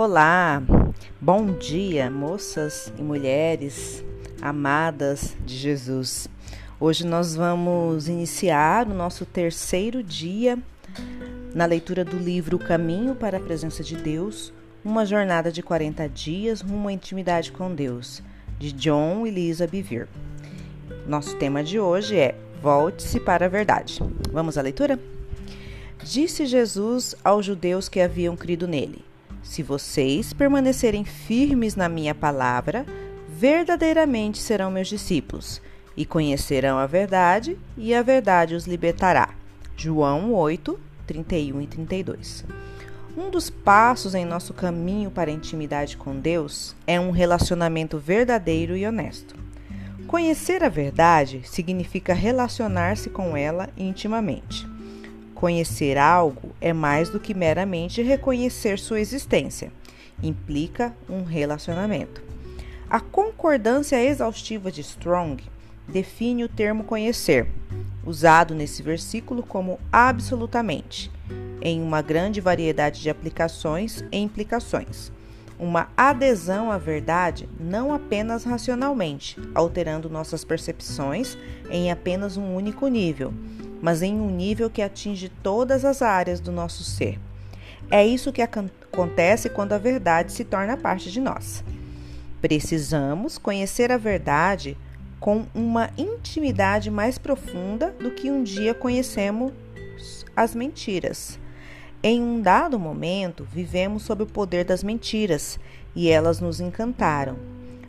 Olá, bom dia, moças e mulheres amadas de Jesus. Hoje nós vamos iniciar o nosso terceiro dia na leitura do livro Caminho para a Presença de Deus, uma jornada de 40 dias rumo à intimidade com Deus, de John e Lisa Bevere. Nosso tema de hoje é Volte-se para a verdade. Vamos à leitura? Disse Jesus aos judeus que haviam crido nele: se vocês permanecerem firmes na minha palavra, verdadeiramente serão meus discípulos e conhecerão a verdade, e a verdade os libertará. João 8, 31 e 32. Um dos passos em nosso caminho para a intimidade com Deus é um relacionamento verdadeiro e honesto. Conhecer a verdade significa relacionar-se com ela intimamente. Conhecer algo é mais do que meramente reconhecer sua existência. Implica um relacionamento. A concordância exaustiva de Strong define o termo conhecer, usado nesse versículo como absolutamente, em uma grande variedade de aplicações e implicações. Uma adesão à verdade não apenas racionalmente, alterando nossas percepções em apenas um único nível mas em um nível que atinge todas as áreas do nosso ser. É isso que acontece quando a verdade se torna parte de nós. Precisamos conhecer a verdade com uma intimidade mais profunda do que um dia conhecemos as mentiras. Em um dado momento, vivemos sob o poder das mentiras e elas nos encantaram.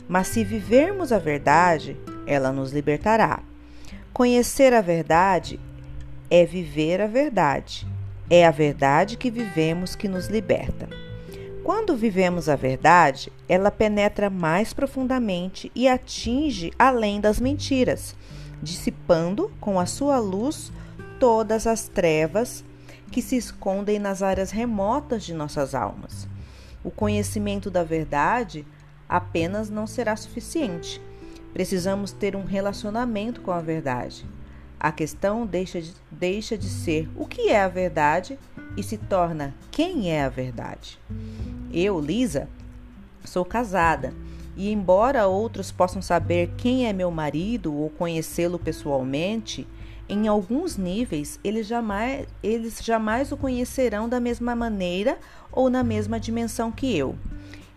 Mas se vivermos a verdade, ela nos libertará. Conhecer a verdade é viver a verdade. É a verdade que vivemos que nos liberta. Quando vivemos a verdade, ela penetra mais profundamente e atinge além das mentiras, dissipando com a sua luz todas as trevas que se escondem nas áreas remotas de nossas almas. O conhecimento da verdade apenas não será suficiente. Precisamos ter um relacionamento com a verdade. A questão deixa de, deixa de ser o que é a verdade e se torna quem é a verdade. Eu, Lisa, sou casada e, embora outros possam saber quem é meu marido ou conhecê-lo pessoalmente, em alguns níveis eles jamais, eles jamais o conhecerão da mesma maneira ou na mesma dimensão que eu.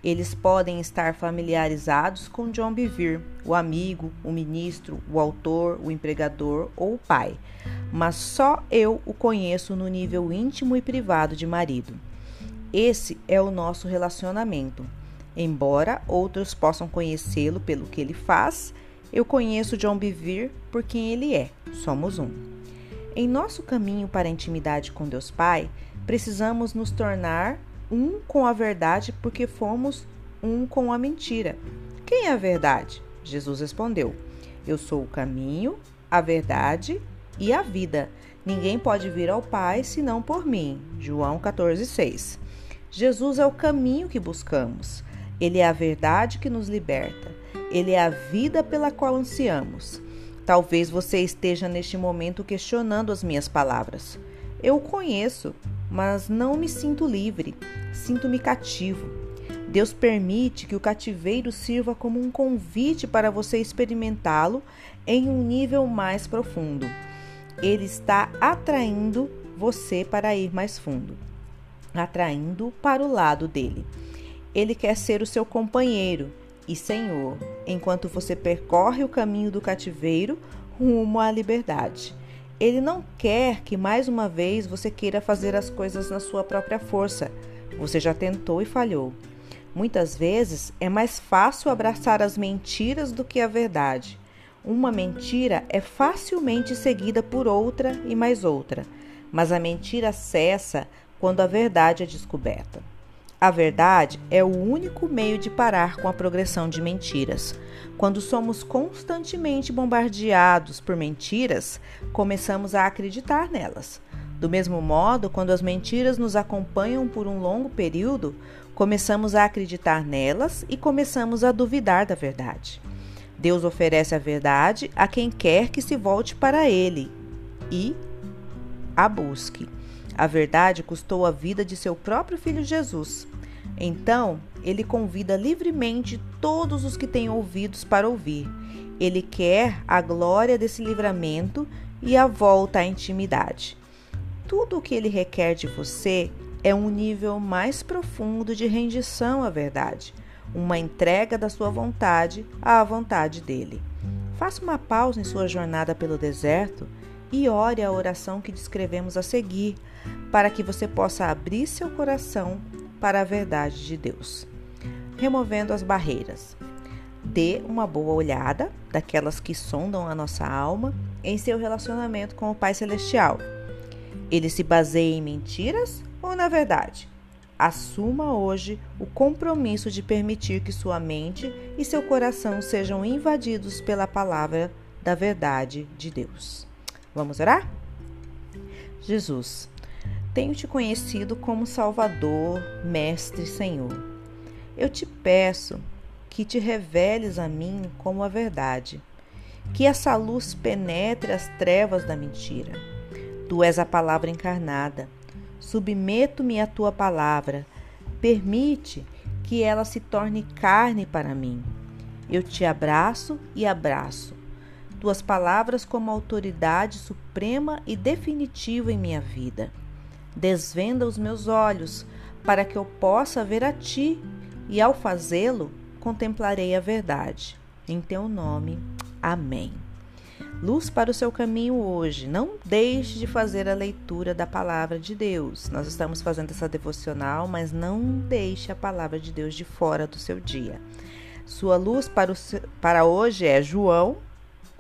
Eles podem estar familiarizados com John Bevere, o amigo, o ministro, o autor, o empregador ou o pai, mas só eu o conheço no nível íntimo e privado de marido. Esse é o nosso relacionamento. Embora outros possam conhecê-lo pelo que ele faz, eu conheço John Bevere por quem ele é. Somos um. Em nosso caminho para a intimidade com Deus Pai, precisamos nos tornar um com a verdade porque fomos um com a mentira. Quem é a verdade? Jesus respondeu: Eu sou o caminho, a verdade e a vida. Ninguém pode vir ao Pai senão por mim. João 14,6. Jesus é o caminho que buscamos. Ele é a verdade que nos liberta. Ele é a vida pela qual ansiamos. Talvez você esteja neste momento questionando as minhas palavras. Eu o conheço, mas não me sinto livre, sinto-me cativo. Deus permite que o cativeiro sirva como um convite para você experimentá-lo em um nível mais profundo. Ele está atraindo você para ir mais fundo, atraindo para o lado dele. Ele quer ser o seu companheiro e Senhor, enquanto você percorre o caminho do cativeiro rumo à liberdade. Ele não quer que mais uma vez você queira fazer as coisas na sua própria força. Você já tentou e falhou. Muitas vezes é mais fácil abraçar as mentiras do que a verdade. Uma mentira é facilmente seguida por outra e mais outra, mas a mentira cessa quando a verdade é descoberta. A verdade é o único meio de parar com a progressão de mentiras. Quando somos constantemente bombardeados por mentiras, começamos a acreditar nelas. Do mesmo modo, quando as mentiras nos acompanham por um longo período, começamos a acreditar nelas e começamos a duvidar da verdade. Deus oferece a verdade a quem quer que se volte para Ele e a busque. A verdade custou a vida de seu próprio filho Jesus. Então, ele convida livremente todos os que têm ouvidos para ouvir. Ele quer a glória desse livramento e a volta à intimidade. Tudo o que ele requer de você é um nível mais profundo de rendição à verdade, uma entrega da sua vontade à vontade dele. Faça uma pausa em sua jornada pelo deserto e ore a oração que descrevemos a seguir, para que você possa abrir seu coração para a verdade de Deus. Removendo as barreiras. Dê uma boa olhada, daquelas que sondam a nossa alma, em seu relacionamento com o Pai Celestial. Ele se baseia em mentiras ou na verdade? Assuma hoje o compromisso de permitir que sua mente e seu coração sejam invadidos pela palavra da verdade de Deus. Vamos orar? Jesus, tenho te conhecido como Salvador, Mestre Senhor. Eu te peço que te reveles a mim como a verdade, que essa luz penetre as trevas da mentira. Tu és a palavra encarnada. Submeto-me à tua palavra. Permite que ela se torne carne para mim. Eu te abraço e abraço tuas palavras como autoridade suprema e definitiva em minha vida. Desvenda os meus olhos para que eu possa ver a ti e, ao fazê-lo, contemplarei a verdade. Em teu nome. Amém. Luz para o seu caminho hoje. Não deixe de fazer a leitura da palavra de Deus. Nós estamos fazendo essa devocional, mas não deixe a palavra de Deus de fora do seu dia. Sua luz para, o, para hoje é João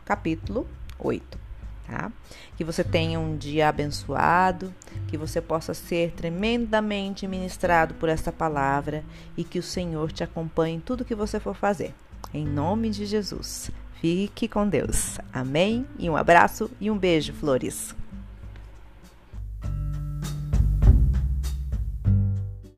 capítulo 8. Tá? Que você tenha um dia abençoado, que você possa ser tremendamente ministrado por esta palavra e que o Senhor te acompanhe em tudo que você for fazer. Em nome de Jesus. Fique com Deus. Amém. E um abraço e um beijo, flores.